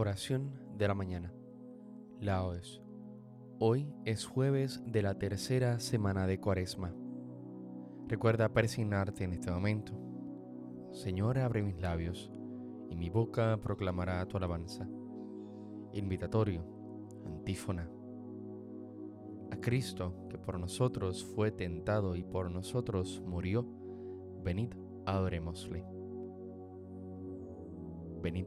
Oración de la mañana. Laos. Hoy es jueves de la tercera semana de Cuaresma. Recuerda persignarte en este momento. Señor, abre mis labios y mi boca proclamará tu alabanza. Invitatorio, antífona. A Cristo, que por nosotros fue tentado y por nosotros murió, venid, adorémosle. Venid,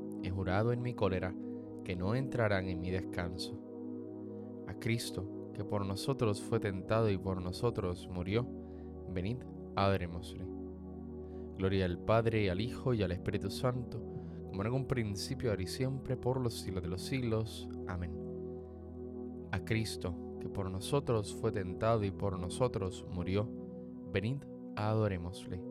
he jurado en mi cólera que no entrarán en mi descanso. A Cristo, que por nosotros fue tentado y por nosotros murió, venid, adorémosle. Gloria al Padre, al Hijo, y al Espíritu Santo, como en un principio, ahora y siempre, por los siglos de los siglos. Amén. A Cristo, que por nosotros fue tentado y por nosotros murió, venid, adorémosle.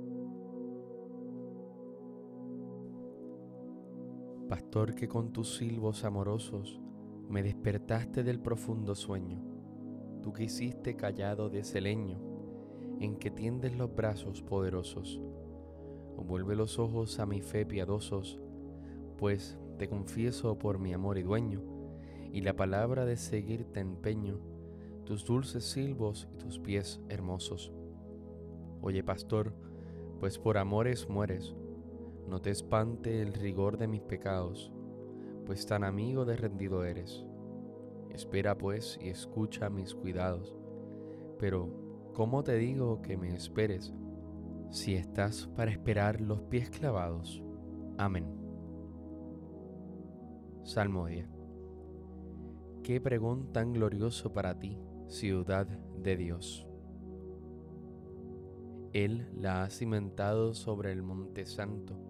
Pastor que con tus silbos amorosos me despertaste del profundo sueño, tú que hiciste callado de ese leño en que tiendes los brazos poderosos. Vuelve los ojos a mi fe piadosos, pues te confieso por mi amor y dueño, y la palabra de seguirte empeño, tus dulces silbos y tus pies hermosos. Oye, pastor, pues por amores mueres, no te espante el rigor de mis pecados, pues tan amigo de rendido eres. Espera pues y escucha mis cuidados. Pero, ¿cómo te digo que me esperes si estás para esperar los pies clavados? Amén. Salmodia. Qué pregón tan glorioso para ti, ciudad de Dios. Él la ha cimentado sobre el monte santo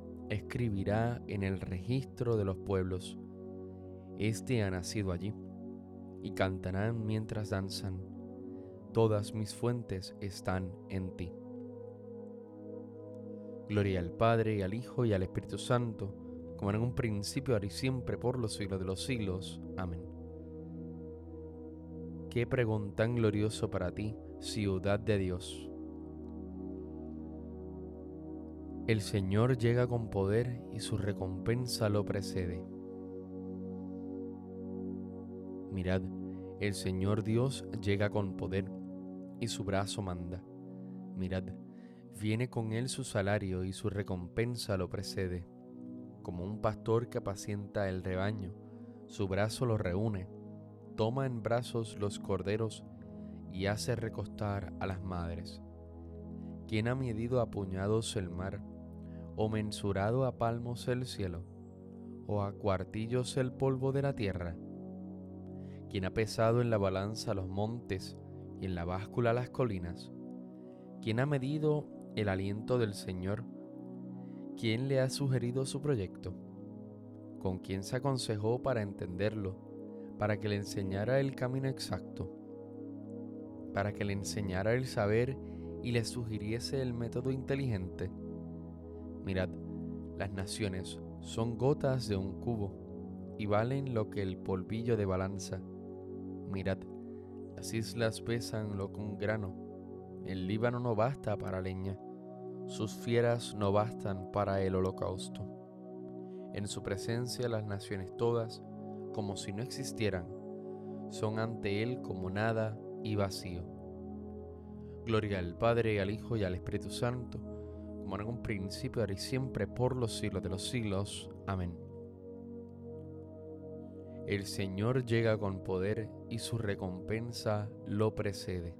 escribirá en el registro de los pueblos, Este ha nacido allí, y cantarán mientras danzan, todas mis fuentes están en ti. Gloria al Padre, y al Hijo, y al Espíritu Santo, como en un principio, ahora y siempre, por los siglos de los siglos. Amén. Qué pregón tan glorioso para ti, ciudad de Dios El Señor llega con poder y su recompensa lo precede. Mirad, el Señor Dios llega con poder y su brazo manda. Mirad, viene con él su salario y su recompensa lo precede. Como un pastor que apacienta el rebaño, su brazo lo reúne, toma en brazos los corderos y hace recostar a las madres. ¿Quién ha medido a puñados el mar o mensurado a palmos el cielo, o a cuartillos el polvo de la tierra? quien ha pesado en la balanza los montes y en la báscula las colinas, quien ha medido el aliento del Señor, quién le ha sugerido su proyecto, con quién se aconsejó para entenderlo, para que le enseñara el camino exacto, para que le enseñara el saber y le sugiriese el método inteligente. Mirad, las naciones son gotas de un cubo y valen lo que el polvillo de balanza. Mirad, las islas pesan lo que un grano. El Líbano no basta para leña, sus fieras no bastan para el holocausto. En su presencia las naciones todas, como si no existieran, son ante Él como nada y vacío. Gloria al Padre, al Hijo y al Espíritu Santo, en un principio, ahora y siempre, por los siglos de los siglos. Amén. El Señor llega con poder y su recompensa lo precede.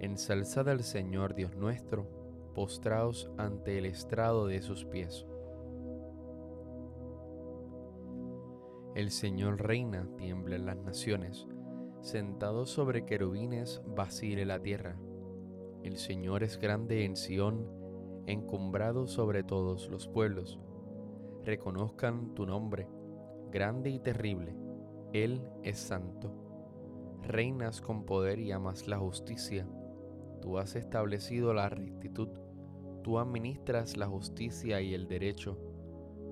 Ensalzad al Señor Dios nuestro, postraos ante el estrado de sus pies. El Señor reina, tiemblen las naciones Sentado sobre querubines vacile la tierra. El Señor es grande en Sión, encumbrado sobre todos los pueblos. Reconozcan tu nombre, grande y terrible. Él es santo. Reinas con poder y amas la justicia. Tú has establecido la rectitud. Tú administras la justicia y el derecho.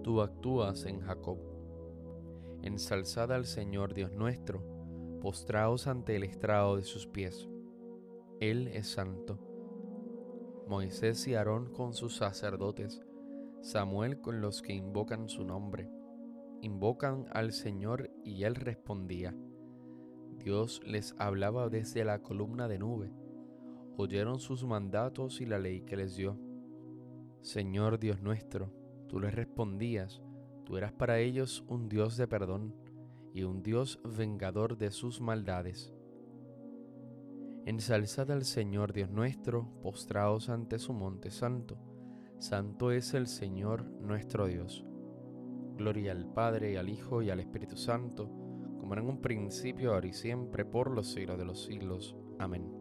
Tú actúas en Jacob. Ensalzad al Señor Dios nuestro postraos ante el estrado de sus pies. Él es santo. Moisés y Aarón con sus sacerdotes, Samuel con los que invocan su nombre. Invocan al Señor y él respondía. Dios les hablaba desde la columna de nube. Oyeron sus mandatos y la ley que les dio. Señor Dios nuestro, tú les respondías, tú eras para ellos un Dios de perdón y un Dios vengador de sus maldades. Ensalzad al Señor Dios nuestro, postraos ante su monte santo. Santo es el Señor nuestro Dios. Gloria al Padre, y al Hijo, y al Espíritu Santo, como en un principio, ahora y siempre, por los siglos de los siglos. Amén.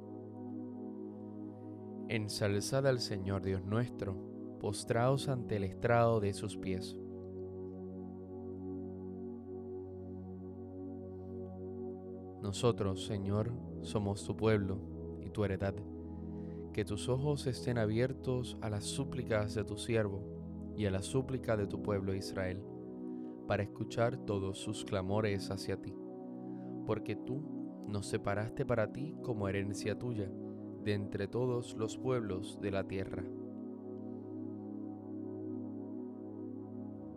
Ensalzad al Señor Dios nuestro, postraos ante el estrado de sus pies. Nosotros, Señor, somos tu pueblo y tu heredad. Que tus ojos estén abiertos a las súplicas de tu siervo y a la súplica de tu pueblo Israel, para escuchar todos sus clamores hacia ti. Porque tú nos separaste para ti como herencia tuya de entre todos los pueblos de la tierra.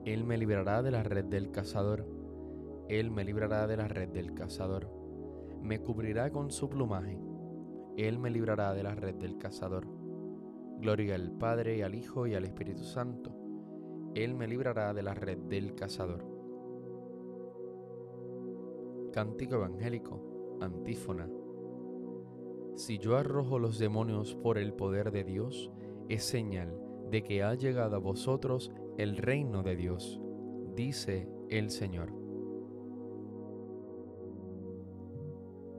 Él me librará de la red del cazador. Él me librará de la red del cazador me cubrirá con su plumaje, Él me librará de la red del cazador. Gloria al Padre y al Hijo y al Espíritu Santo, Él me librará de la red del cazador. Cántico Evangélico, antífona. Si yo arrojo los demonios por el poder de Dios, es señal de que ha llegado a vosotros el reino de Dios, dice el Señor.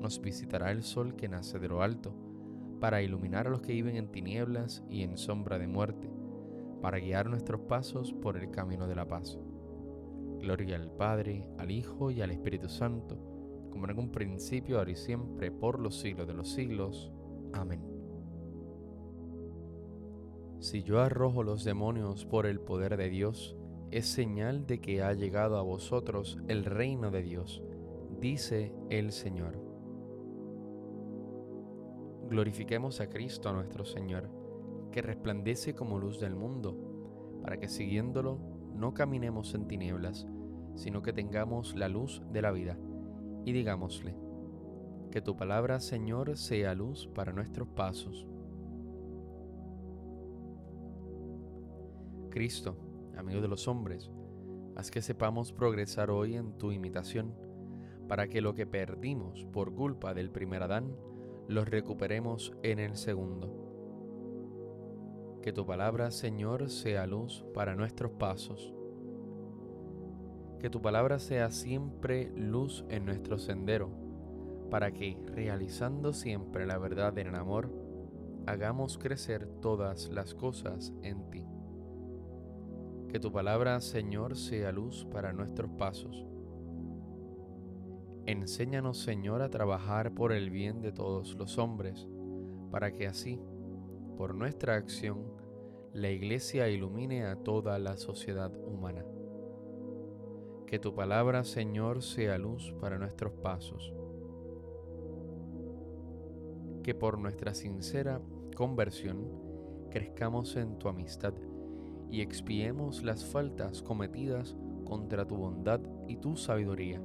nos visitará el sol que nace de lo alto, para iluminar a los que viven en tinieblas y en sombra de muerte, para guiar nuestros pasos por el camino de la paz. Gloria al Padre, al Hijo y al Espíritu Santo, como en un principio, ahora y siempre, por los siglos de los siglos. Amén. Si yo arrojo los demonios por el poder de Dios, es señal de que ha llegado a vosotros el reino de Dios, dice el Señor. Glorifiquemos a Cristo nuestro Señor, que resplandece como luz del mundo, para que siguiéndolo no caminemos en tinieblas, sino que tengamos la luz de la vida. Y digámosle, que tu palabra, Señor, sea luz para nuestros pasos. Cristo, amigo de los hombres, haz que sepamos progresar hoy en tu imitación, para que lo que perdimos por culpa del primer Adán, lo recuperemos en el segundo. Que tu palabra, Señor, sea luz para nuestros pasos que tu palabra sea siempre luz en nuestro sendero, para que, realizando siempre la verdad en el amor, hagamos crecer todas las cosas en ti. Que tu palabra, Señor, sea luz para nuestros pasos. Enséñanos, Señor, a trabajar por el bien de todos los hombres, para que así, por nuestra acción, la Iglesia ilumine a toda la sociedad humana. Que tu palabra, Señor, sea luz para nuestros pasos. Que por nuestra sincera conversión crezcamos en tu amistad y expiemos las faltas cometidas contra tu bondad y tu sabiduría.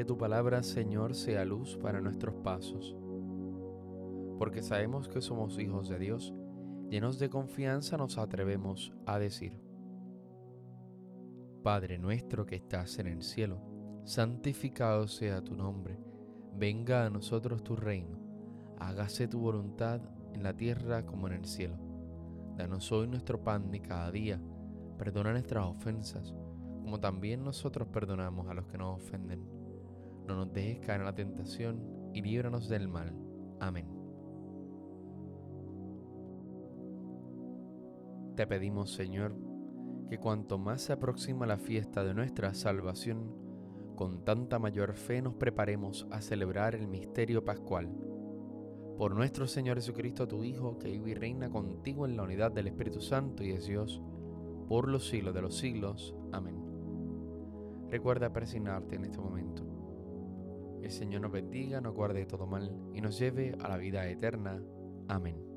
Que tu palabra, Señor, sea luz para nuestros pasos. Porque sabemos que somos hijos de Dios, llenos de confianza nos atrevemos a decir, Padre nuestro que estás en el cielo, santificado sea tu nombre, venga a nosotros tu reino, hágase tu voluntad en la tierra como en el cielo. Danos hoy nuestro pan de cada día, perdona nuestras ofensas, como también nosotros perdonamos a los que nos ofenden. No nos dejes caer en la tentación y líbranos del mal. Amén. Te pedimos, Señor, que cuanto más se aproxima la fiesta de nuestra salvación, con tanta mayor fe nos preparemos a celebrar el misterio pascual. Por nuestro Señor Jesucristo, tu Hijo, que vive y reina contigo en la unidad del Espíritu Santo y es Dios, por los siglos de los siglos. Amén. Recuerda persignarte en este momento. El Señor nos bendiga, nos guarde de todo mal y nos lleve a la vida eterna. Amén.